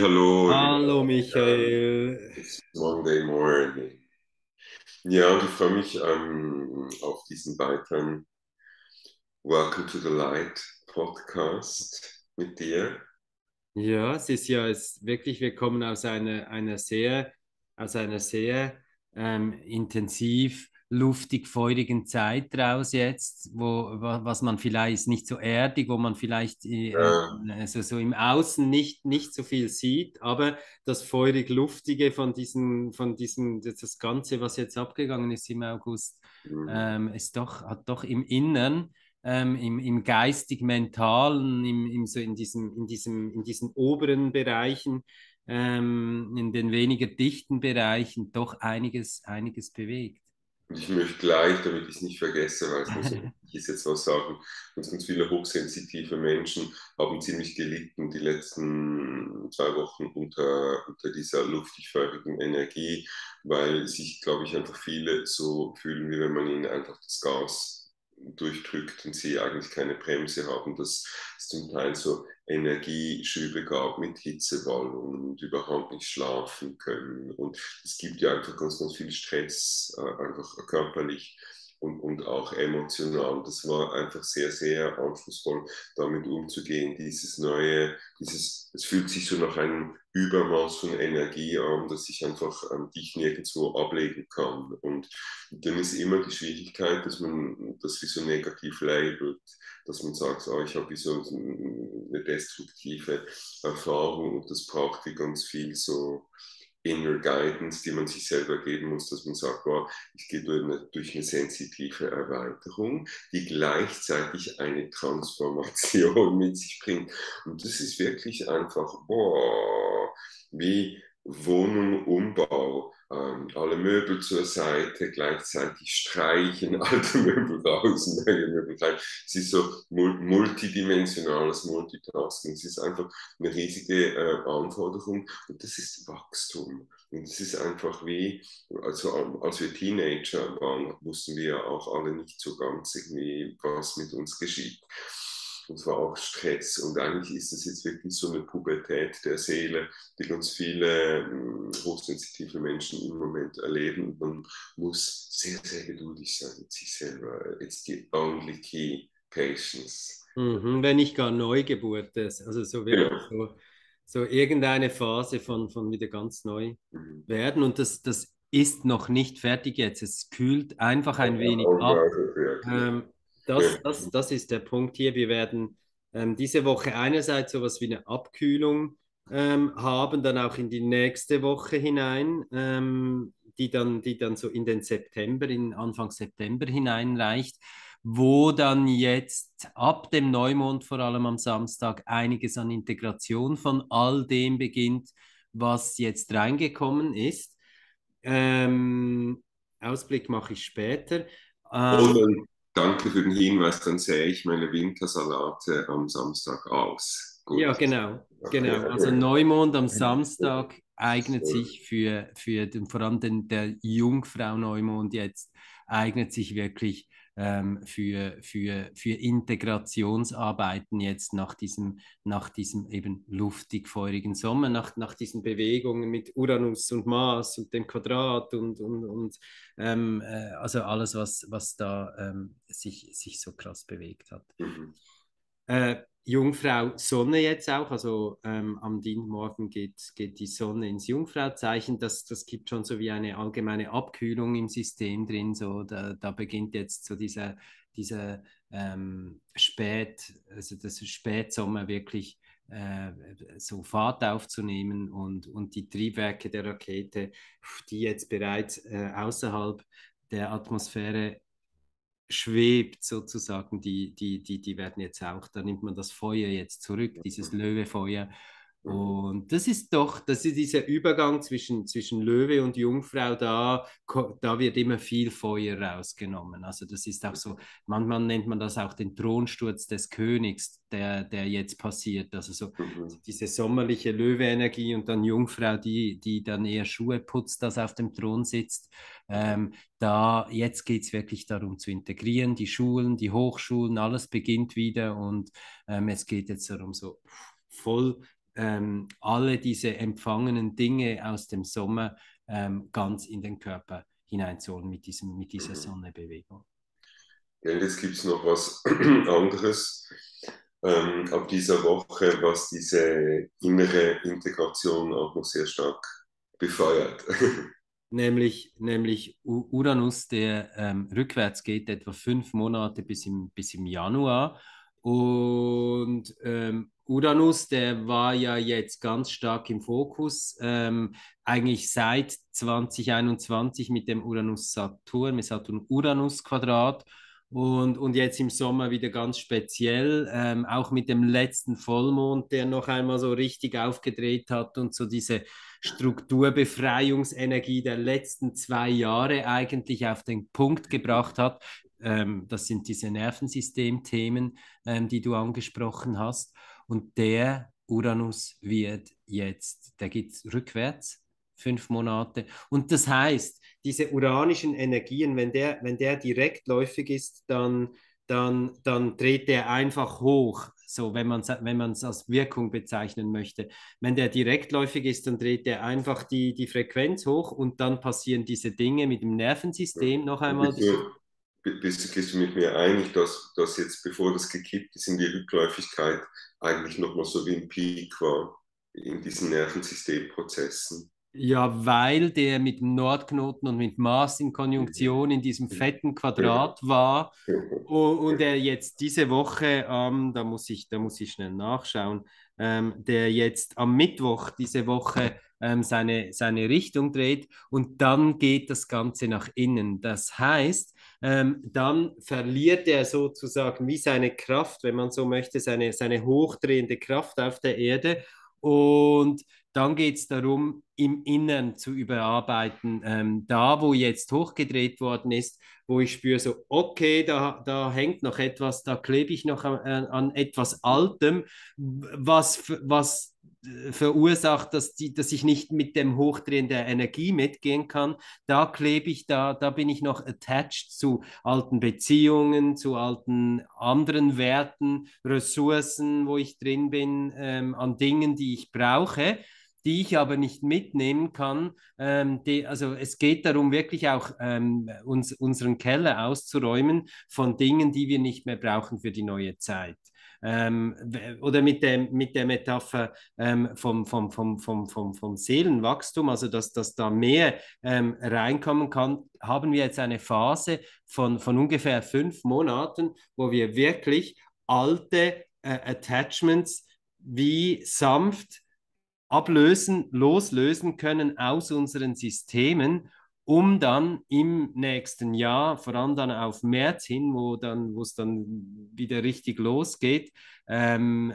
Hallo, Hallo Michael. it's Monday morning. Ja, und ich freue mich ähm, auf diesen weiteren Welcome to the Light Podcast mit dir. Ja, es ist ja es wirklich, wir kommen aus einer, einer sehr, aus einer sehr ähm, intensiv luftig feurigen Zeit raus jetzt, wo was man vielleicht nicht so erdig, wo man vielleicht äh, also so im Außen nicht, nicht so viel sieht, aber das feurig luftige von diesen, von diesem, das Ganze, was jetzt abgegangen ist im August, mm, ähm, ist doch, hat doch im Innern ähm, im, im geistig-mentalen, im, im, so in, diesem, in, diesem, in diesen oberen Bereichen, ähm, in den weniger dichten Bereichen doch einiges, einiges bewegt. Und ich möchte gleich, damit ich es nicht vergesse, weil es wichtig ist, jetzt was sagen. Ganz, ganz viele hochsensitive Menschen haben ziemlich gelitten die letzten zwei Wochen unter, unter dieser luftig feurigen Energie, weil sich, glaube ich, einfach viele so fühlen, wie wenn man ihnen einfach das Gas durchdrückt und sie eigentlich keine Bremse haben, dass es zum Teil so Energieschübe gab mit Hitzewallungen und überhaupt nicht schlafen können. Und es gibt ja einfach ganz, ganz viel Stress, äh, einfach körperlich und, und auch emotional. Das war einfach sehr, sehr anspruchsvoll, damit umzugehen. Dieses neue, dieses, es fühlt sich so nach einem Übermaß von Energie an, dass ich einfach ähm, dich nirgendwo ablegen kann. Und dann ist immer die Schwierigkeit, dass man das wie so negativ labelt, dass man sagt, oh, ich habe wie so eine destruktive Erfahrung und das braucht wie ganz viel so Inner Guidance, die man sich selber geben muss, dass man sagt, boah, ich gehe durch eine, durch eine sensitive Erweiterung, die gleichzeitig eine Transformation mit sich bringt. Und das ist wirklich einfach, boah, wie Wohnung, Umbau, ähm, alle Möbel zur Seite, gleichzeitig streichen, alte Möbel raus, neue Möbel rein. Es ist so multidimensionales Multitasking. Es ist einfach eine riesige äh, Anforderung und das ist Wachstum. Und es ist einfach wie, also als wir Teenager waren, wussten wir auch alle nicht so ganz irgendwie, was mit uns geschieht. Und zwar auch Stress. Und eigentlich ist es jetzt wirklich so eine Pubertät der Seele, die ganz viele ähm, hochsensitive Menschen im Moment erleben. Und man muss sehr, sehr geduldig sein mit sich selber. It's the only key, patience. Mhm, wenn nicht gar Neugeburt ist, also so wirklich Genau. so, so irgendeine Phase von, von wieder ganz neu Mhm. werden. Und das, das ist noch nicht fertig jetzt. Es kühlt einfach ein wenig ab. Wirklich. Ähm, Ja. Das, das, das ist der Punkt hier. Wir werden ähm, diese Woche einerseits sowas wie eine Abkühlung ähm, haben, dann auch in die nächste Woche hinein, ähm, die dann, die dann so in den September, in Anfang September hineinreicht, wo dann jetzt ab dem Neumond, vor allem am Samstag, einiges an Integration von all dem beginnt, was jetzt reingekommen ist. Ähm, Ausblick mache ich später. Ähm, danke für den Hinweis, dann sähe ich meine Wintersalate am Samstag aus. Ja, Gut. genau, genau. Also. Neumond am Samstag eignet sich für, für den, vor allem den, der Jungfrau Neumond jetzt, eignet sich wirklich ähm, für, für, für Integrationsarbeiten jetzt nach diesem, nach diesem eben luftig feurigen Sommer, nach, nach diesen Bewegungen mit Uranus und Mars und dem Quadrat und, und, und ähm, äh, also alles, was, was da ähm, sich, sich so krass bewegt hat. Mhm. Äh, Jungfrau Sonne jetzt auch, also ähm, am Dienstmorgen geht, geht die Sonne ins Jungfrauzeichen. Das, das gibt schon so wie eine allgemeine Abkühlung im System drin. So, da, da beginnt jetzt so dieser, dieser ähm, Spät, also das Spätsommer wirklich äh, so Fahrt aufzunehmen und, und die Triebwerke der Rakete, die jetzt bereits äh, außerhalb der Atmosphäre schwebt sozusagen, die, die, die, die werden jetzt auch, da nimmt man das Feuer jetzt zurück, dieses Löwefeuer. Und das ist doch, das ist dieser Übergang zwischen, zwischen Löwe und Jungfrau, da, da wird immer viel Feuer rausgenommen. Also das ist auch so, manchmal nennt man das auch den Thronsturz des Königs, der, der jetzt passiert. Also so Mhm. diese sommerliche Löwe-Energie und dann Jungfrau, die, die dann eher Schuhe putzt, das auf dem Thron sitzt. Ähm, da jetzt geht es wirklich darum zu integrieren, die Schulen, die Hochschulen, alles beginnt wieder und ähm, es geht jetzt darum, so voll ähm, alle diese empfangenen Dinge aus dem Sommer ähm, ganz in den Körper hineinzuholen mit, diesem, mit dieser mhm. Sonnebewegung. Ja, jetzt gibt es noch was anderes ähm, ab dieser Woche, was diese innere Integration auch noch sehr stark befeuert. nämlich, nämlich Uranus, der ähm, rückwärts geht, etwa fünf Monate bis im, bis im Januar. Und ähm, Uranus, der war ja jetzt ganz stark im Fokus, ähm, eigentlich seit 2021 mit dem Uranus-Saturn, mit Saturn-Uranus-Quadrat. Und, und jetzt im Sommer wieder ganz speziell, ähm, auch mit dem letzten Vollmond, der noch einmal so richtig aufgedreht hat und so diese Strukturbefreiungsenergie der letzten zwei Jahre eigentlich auf den Punkt gebracht hat. Ähm, das sind diese Nervensystemthemen, ähm, die du angesprochen hast. Und der Uranus wird jetzt, der geht rückwärts, fünf Monate. Und das heißt, diese uranischen Energien, wenn der, wenn der direktläufig ist, dann, dann, dann dreht der einfach hoch, so wenn man es wenn als Wirkung bezeichnen möchte. Wenn der direktläufig ist, dann dreht der einfach die, die Frequenz hoch und dann passieren diese Dinge mit dem Nervensystem noch einmal. Bist, bist du mit mir einig, dass, dass jetzt, bevor das gekippt ist in die Rückläufigkeit, eigentlich nochmal so wie ein Peak war in diesen Nervensystemprozessen? Ja, weil der mit dem Nordknoten und mit Mars in Konjunktion in diesem fetten Quadrat war und, er jetzt diese Woche, ähm, da, muss ich, da muss ich schnell nachschauen, ähm, der jetzt am Mittwoch diese Woche ähm, seine, seine Richtung dreht und dann geht das Ganze nach innen. Das heißt, ähm, dann verliert er sozusagen wie seine Kraft, wenn man so möchte, seine, seine hochdrehende Kraft auf der Erde und dann geht es darum, im Innern zu überarbeiten. Ähm, da, wo jetzt hochgedreht worden ist, wo ich spüre, so, okay, da, da hängt noch etwas, da klebe ich noch an, an etwas Altem, was, was äh, verursacht, dass, die, dass ich nicht mit dem Hochdrehen der Energie mitgehen kann. Da klebe ich, da, da bin ich noch attached zu alten Beziehungen, zu alten anderen Werten, Ressourcen, wo ich drin bin, ähm, an Dingen, die ich brauche die ich aber nicht mitnehmen kann. Ähm, die, also es geht darum, wirklich auch ähm, uns, unseren Keller auszuräumen von Dingen, die wir nicht mehr brauchen für die neue Zeit. Ähm, oder mit, dem, mit der Metapher ähm, vom, vom, vom, vom, vom, vom Seelenwachstum, also dass, dass da mehr ähm, reinkommen kann, haben wir jetzt eine Phase von, von ungefähr fünf Monaten, wo wir wirklich alte äh, Attachments wie sanft ablösen, loslösen können aus unseren Systemen, um dann im nächsten Jahr, vor allem dann auf März hin, wo dann, wo es dann wieder richtig losgeht, ähm,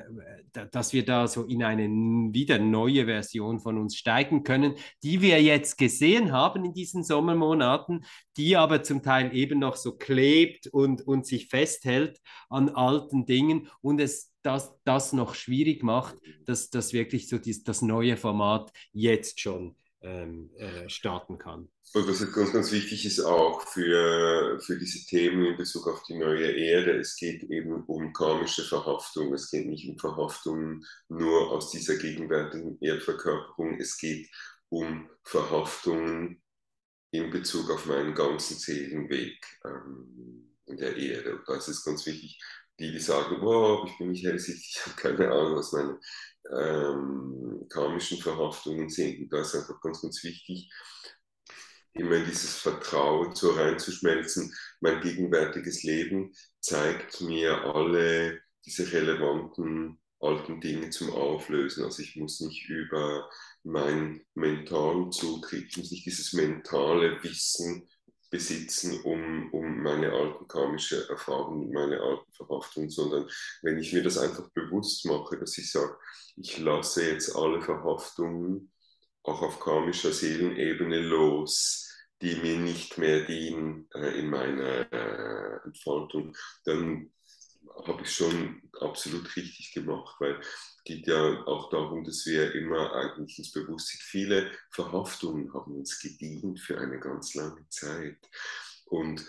dass wir da so in eine wieder neue Version von uns steigen können, die wir jetzt gesehen haben in diesen Sommermonaten, die aber zum Teil eben noch so klebt und, und sich festhält an alten Dingen und es das, das noch schwierig macht, dass das wirklich so dies, das neue Format jetzt schon ähm, äh, starten kann. Und was ganz, ganz wichtig ist auch für, für diese Themen in Bezug auf die neue Erde, es geht eben um karmische Verhaftung. Es geht nicht um Verhaftung nur aus dieser gegenwärtigen Erdverkörperung. Es geht um Verhaftungen in Bezug auf meinen ganzen Seelenweg ähm, in der Erde. Und da ist es ganz wichtig, die, die sagen, wow, ich bin nicht hellsichtig, ich habe keine Ahnung, was meine ähm, karmischen Verhaftungen sind. Und da ist einfach ganz, ganz wichtig, immer in dieses Vertrauen so reinzuschmelzen. Mein gegenwärtiges Leben zeigt mir alle diese relevanten alten Dinge zum Auflösen. Also ich muss nicht über meinen mentalen Zutritt, ich muss nicht dieses mentale Wissen besitzen, um, um meine alten karmische Erfahrungen, meine alten Verhaftungen, sondern wenn ich mir das einfach bewusst mache, dass ich sage, ich lasse jetzt alle Verhaftungen auch auf karmischer Seelenebene los, die mir nicht mehr dienen äh, in meiner äh, Entfaltung, dann habe ich schon absolut richtig gemacht, weil es geht ja auch darum, dass wir immer eigentlich ins Bewusstsein, viele Verhaftungen haben uns gedient für eine ganz lange Zeit. Und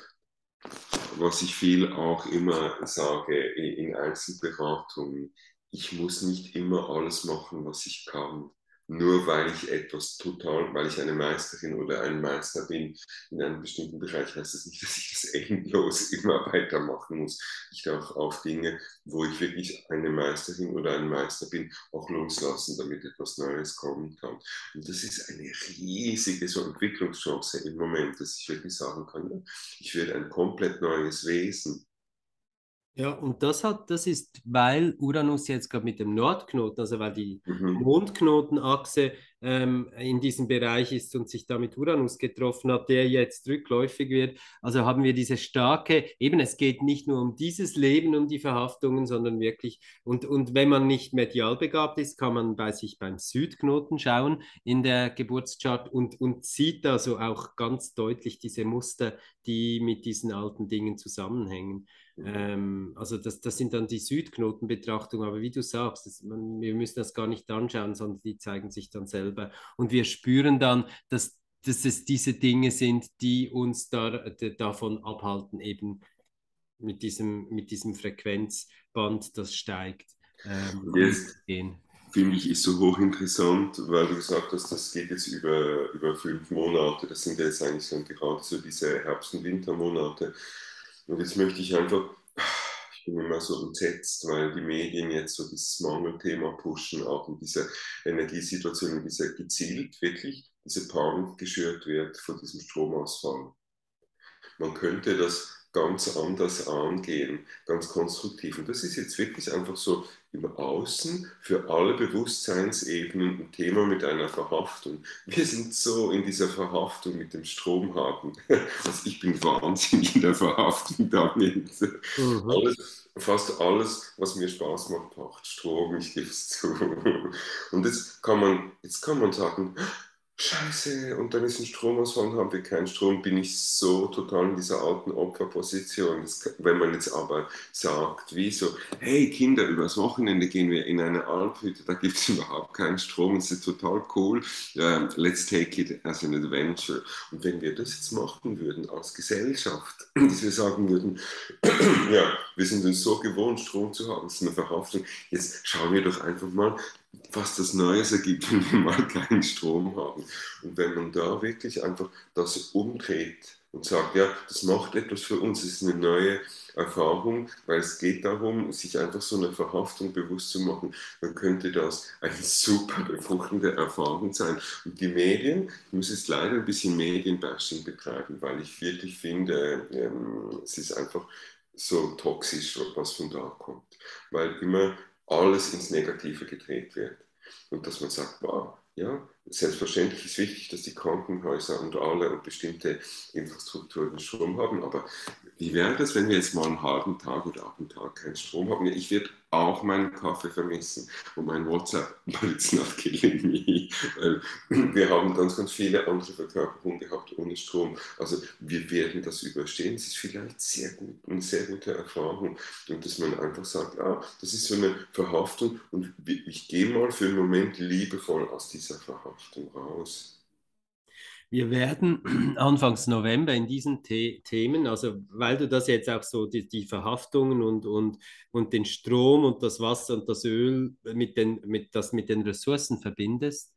was ich viel auch immer sage in Einzelberatungen, ich muss nicht immer alles machen, was ich kann nur weil ich etwas total, weil ich eine Meisterin oder ein Meister bin in einem bestimmten Bereich, heißt das nicht, dass ich das endlos immer weitermachen muss. Ich darf auf Dinge, wo ich wirklich eine Meisterin oder ein Meister bin, auch loslassen, damit etwas Neues kommen kann. Und das ist eine riesige so Entwicklungschance im Moment, dass ich wirklich sagen kann, ich werde ein komplett neues Wesen. Ja, und das hat, das ist, weil Uranus jetzt gerade mit dem Nordknoten, also weil die mhm. Mondknotenachse ähm, in diesem Bereich ist und sich da mit Uranus getroffen hat, der jetzt rückläufig wird. Also haben wir diese starke, eben es geht nicht nur um dieses Leben, um die Verhaftungen, sondern wirklich, und, und wenn man nicht medial begabt ist, kann man bei sich beim Südknoten schauen in der Geburtschart und, und sieht da so auch ganz deutlich diese Muster, die mit diesen alten Dingen zusammenhängen. Ähm, also das, das sind dann die Südknotenbetrachtungen, aber wie du sagst, das, man, wir müssen das gar nicht anschauen, sondern die zeigen sich dann selber. Und wir spüren dann, dass, dass es diese Dinge sind, die uns da, davon abhalten, eben mit diesem, mit diesem Frequenzband, das steigt. Ähm, yes. Finde ich, ist so hochinteressant, weil du gesagt hast, das geht jetzt über, über fünf Monate. Das sind jetzt eigentlich so gerade so diese Herbst- und Wintermonate. Und jetzt möchte ich einfach, ich bin immer so entsetzt, weil die Medien jetzt so dieses Mangelthema pushen, auch in dieser Energiesituation, in dieser gezielt wirklich diese Panik geschürt wird von diesem Stromausfall. Man könnte das ganz anders angehen, ganz konstruktiv. Und das ist jetzt wirklich einfach so im Außen für alle Bewusstseinsebenen ein Thema mit einer Verhaftung. Wir sind so in dieser Verhaftung mit dem Stromhaken. Also ich bin wahnsinnig in der Verhaftung damit. Mhm. Alles, fast alles, was mir Spaß macht, macht Strom, ich gebe es zu. Und jetzt kann man, jetzt kann man sagen, Scheiße, und dann ist ein Stromausfall, haben wir keinen Strom, bin ich so total in dieser alten Opferposition. Das, wenn man jetzt aber sagt, wie so, hey Kinder, übers Wochenende gehen wir in eine Alphütte, da gibt es überhaupt keinen Strom, es ist total cool, uh, let's take it as an adventure. Und wenn wir das jetzt machen würden als Gesellschaft, dass wir sagen würden, ja, wir sind uns so gewohnt, Strom zu haben, das ist eine Verhaftung, jetzt schauen wir doch einfach mal, was das Neues ergibt, wenn wir mal keinen Strom haben. Und wenn man da wirklich einfach das umdreht und sagt, ja, das macht etwas für uns, es ist eine neue Erfahrung, weil es geht darum, sich einfach so eine Verhaftung bewusst zu machen, dann könnte das eine super befruchtende Erfahrung sein. Und die Medien, ich muss jetzt leider ein bisschen Medienbashing betreiben, weil ich wirklich finde, ähm, es ist einfach so toxisch, was von da kommt. Weil immer alles ins Negative gedreht wird. Und dass man sagt, wow, ja, selbstverständlich ist wichtig, dass die Krankenhäuser und alle und bestimmte Infrastrukturen Strom haben, aber wie wäre das, wenn wir jetzt mal einen halben Tag oder auch einen Tag keinen Strom haben? Ich werde auch meinen Kaffee vermissen und mein WhatsApp, but it's not killing me. wir haben ganz, ganz viele andere Verkörperungen gehabt ohne Strom. Also wir werden das überstehen. Es ist vielleicht sehr gut, eine sehr gute Erfahrung. Und dass man einfach sagt, ah, das ist so eine Verhaftung und ich gehe mal für einen Moment liebevoll aus dieser Verhaftung raus. Wir werden Anfangs November in diesen The Themen, also weil du das jetzt auch so die, die, Verhaftungen und, und, und den Strom und das Wasser und das Öl mit den, mit, das mit den Ressourcen verbindest,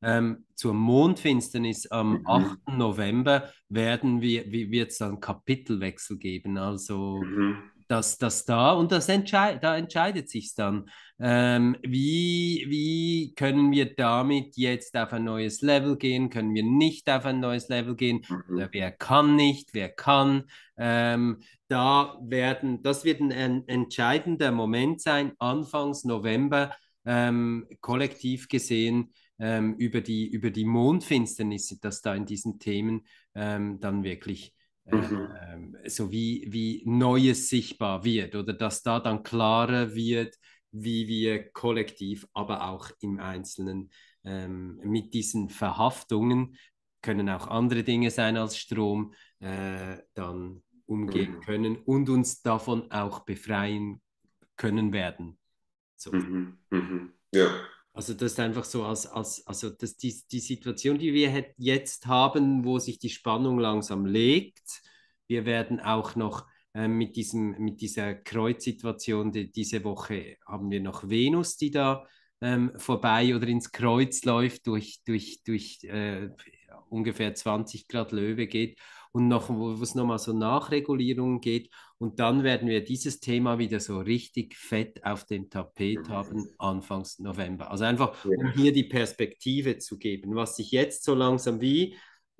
ähm, zur Mondfinsternis am mhm. 8. November werden wir, wird es dann Kapitelwechsel geben. Also mhm dass das da und das entscheid, da entscheidet sich dann, ähm, wie, wie können wir damit jetzt auf ein neues Level gehen, können wir nicht auf ein neues Level gehen, mhm. wer kann nicht, wer kann. Ähm, da werden, das wird ein, ein, entscheidender Moment sein, Anfangs November, ähm, kollektiv gesehen, ähm, über, die, über die Mondfinsternis, dass da in diesen Themen ähm, dann wirklich Mhm. Ähm, so wie, wie Neues sichtbar wird oder dass da dann klarer wird, wie wir kollektiv, aber auch im Einzelnen ähm, mit diesen Verhaftungen, können auch andere Dinge sein als Strom, äh, dann umgehen mhm. können und uns davon auch befreien können werden. So. Mhm. mhm. Ja. Also das ist einfach so als, als also das, die, die Situation, die wir jetzt haben, wo sich die Spannung langsam legt. Wir werden auch noch äh, mit, diesem, mit dieser Kreuzsituation. Die, diese Woche haben wir noch Venus, die da ähm, vorbei oder ins Kreuz läuft, durch, durch, durch äh, ungefähr 20 Grad Löwe geht und noch, wo es nochmal so Nachregulierungen geht. Und dann werden wir dieses Thema wieder so richtig fett auf dem Tapet mhm. haben, Anfangs November. Also einfach, um hier die Perspektive zu geben, was sich jetzt so langsam wie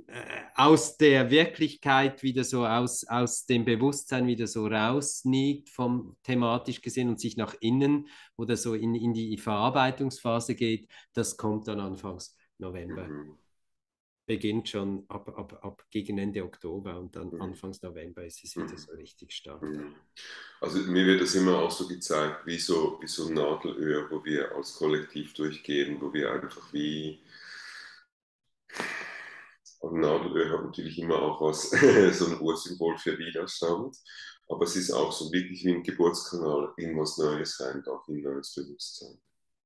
äh, aus der Wirklichkeit wieder so, aus, aus dem Bewusstsein wieder so rausniegt, vom thematisch gesehen und sich nach innen oder so in, in die Verarbeitungsphase geht, das kommt dann Anfangs November. Mhm beginnt schon ab, ab, ab gegen Ende Oktober und dann mhm. Anfangs November ist es wieder mhm. so richtig stark. Mhm. Also mir wird das immer auch so gezeigt, wie so, wie so ein Nadelöhr, wo wir als Kollektiv durchgehen, wo wir einfach wie und Nadelöhr hat natürlich immer auch was, so ein Ursymbol für Widerstand, aber es ist auch so wirklich wie ein Geburtskanal in was Neues rein, auch in neues Bewusstsein.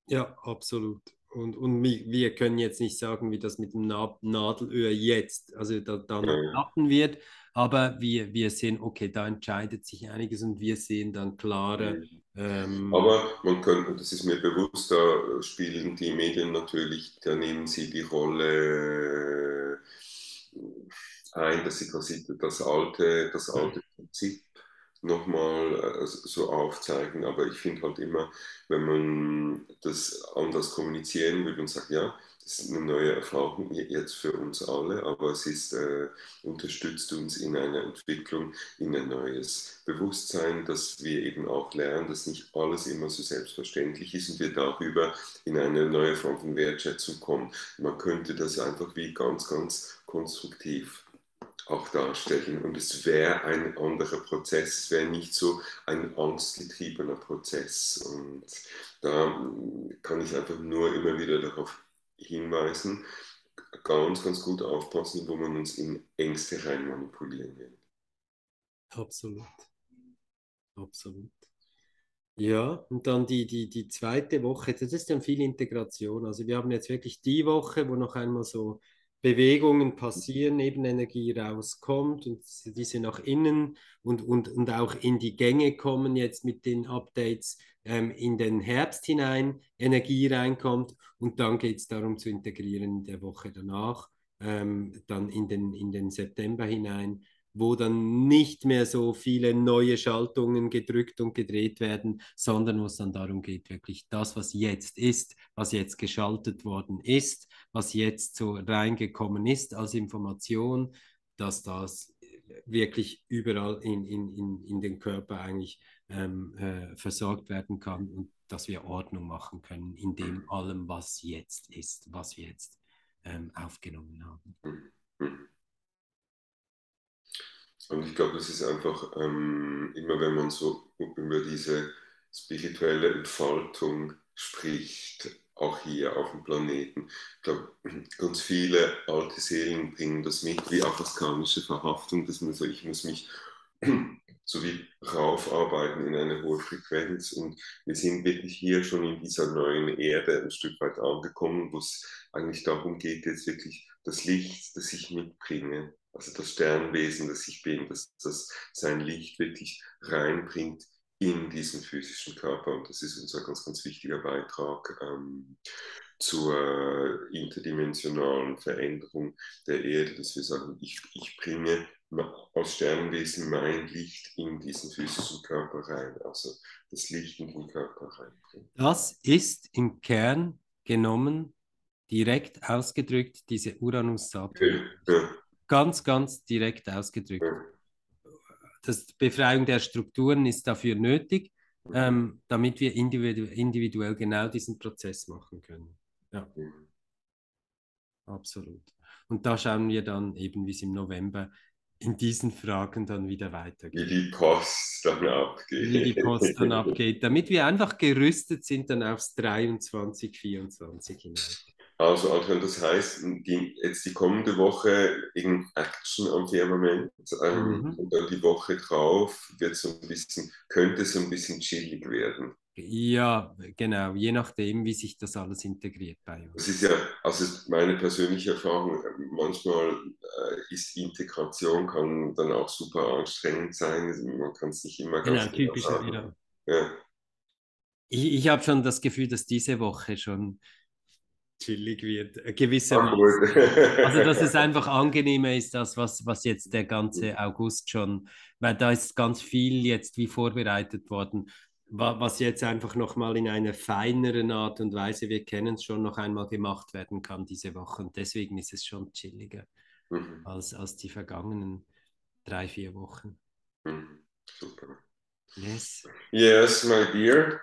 Ja, absolut. Und, und wir können jetzt nicht sagen, wie das mit dem Nadelöhr jetzt, also da, dann klappen wird, aber wir, wir sehen, okay, da entscheidet sich einiges und wir sehen dann klare. Ähm, aber man könnte, das ist mir bewusst, da spielen die Medien natürlich, da nehmen sie die Rolle ein, dass sie quasi das alte, das alte Prinzip nochmal äh, so aufzeigen. Aber ich finde halt immer, wenn man das anders kommunizieren will und sagt, ja, das ist eine neue Erfahrung jetzt für uns alle, aber es ist, äh, unterstützt uns in einer Entwicklung, in ein neues Bewusstsein, dass wir eben auch lernen, dass nicht alles immer so selbstverständlich ist und wir darüber in eine neue Form von Wertschätzung kommen. Man könnte das einfach wie ganz, ganz konstruktiv auch darstellen. Und es wäre ein anderer Prozess, es wäre nicht so ein angstgetriebener Prozess. Und da kann ich einfach nur immer wieder darauf hinweisen, ganz, ganz gut aufpassen, wo man uns in Ängste rein manipulieren will. Absolut. Absolut. Ja, und dann die, die, die zweite Woche, das ist dann viel Integration. Also wir haben jetzt wirklich die Woche, wo noch einmal so Bewegungen passieren, Nebenenergie rauskommt und diese nach innen und, und, und auch in die Gänge kommen jetzt mit den Updates ähm, in den Herbst hinein, Energie reinkommt und dann geht es darum zu integrieren in der Woche danach, ähm, dann in den, in den September hinein wo dann nicht mehr so viele neue Schaltungen gedrückt und gedreht werden, sondern wo es dann darum geht, wirklich das, was jetzt ist, was jetzt geschaltet worden ist, was jetzt so reingekommen ist als Information, dass das wirklich überall in, in, in, in den Körper eigentlich ähm, äh, versorgt werden kann und dass wir Ordnung machen können in dem allem, was jetzt ist, was wir jetzt ähm, aufgenommen haben. Und ich glaube, das ist einfach ähm, immer, wenn man so über diese spirituelle Entfaltung spricht, auch hier auf dem Planeten. Ich glaube, ganz viele alte Seelen bringen das mit, wie auch das karmische Verhaftung, dass man so, ich muss mich so wie raufarbeiten in eine hohe Frequenz. Und wir sind wirklich hier schon in dieser neuen Erde ein Stück weit angekommen, wo es eigentlich darum geht, jetzt wirklich das Licht, das ich mitbringe, also das Sternwesen, das ich bin, dass das sein Licht wirklich reinbringt in diesen physischen Körper. Und das ist unser ganz, ganz wichtiger Beitrag ähm, zur interdimensionalen Veränderung der Erde, dass wir sagen, ich, ich bringe als Sternwesen mein Licht in diesen physischen Körper rein, also das Licht in den Körper reinbringen. Das ist im Kern genommen, direkt ausgedrückt, diese Uranus-Saturn. Ja, ja ganz, ganz direkt ausgedrückt. Das Befreiung der Strukturen ist dafür nötig, ähm, damit wir individu individuell genau diesen Prozess machen können. Ja. Absolut. Und da schauen wir dann eben, wie es im November in diesen Fragen dann wieder weitergeht. Wie die Post dann abgeht. Wie die Post dann abgeht, damit wir einfach gerüstet sind dann aufs 23, 24 hinein. Also Adrian, das heißt, die, jetzt die kommende Woche in Action am Firmament ähm, mhm. und dann die Woche drauf wird so ein bisschen, könnte es ein bisschen chillig werden. Ja, genau, je nachdem, wie sich das alles integriert bei uns. Das ist ja, also meine persönliche Erfahrung, manchmal äh, ist Integration kann dann auch super anstrengend sein. Man kann es nicht immer Genau, ganz typisch sagen. wieder. Ja. Ich, ich habe schon das Gefühl, dass diese Woche schon chillig wird. Äh, Gewissermaßen. Also, dass es einfach angenehmer ist, als was, was jetzt der ganze August schon, weil da ist ganz viel jetzt wie vorbereitet worden, wa- was jetzt einfach nochmal in einer feineren Art und Weise, wir kennen es schon, noch einmal gemacht werden kann diese Woche. Und deswegen ist es schon chilliger Mhm, als, als die vergangenen drei, vier Wochen. mhm. Super. Yes. Yes, my dear.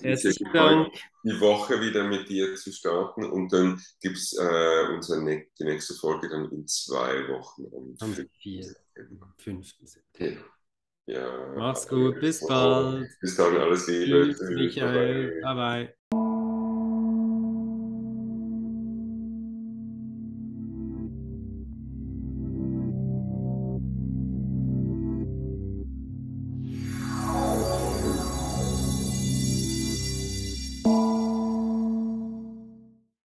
Herzlichen Dank. die Woche wieder mit dir zu starten und dann gibt es äh, unsere ne die nächste Folge dann in zwei Wochen. Am Am 5. 4. September. 5. September. Ja. Mach's gut, bis bald. Bis dann, alles Liebe. Tschüss, Michael. Bye bye.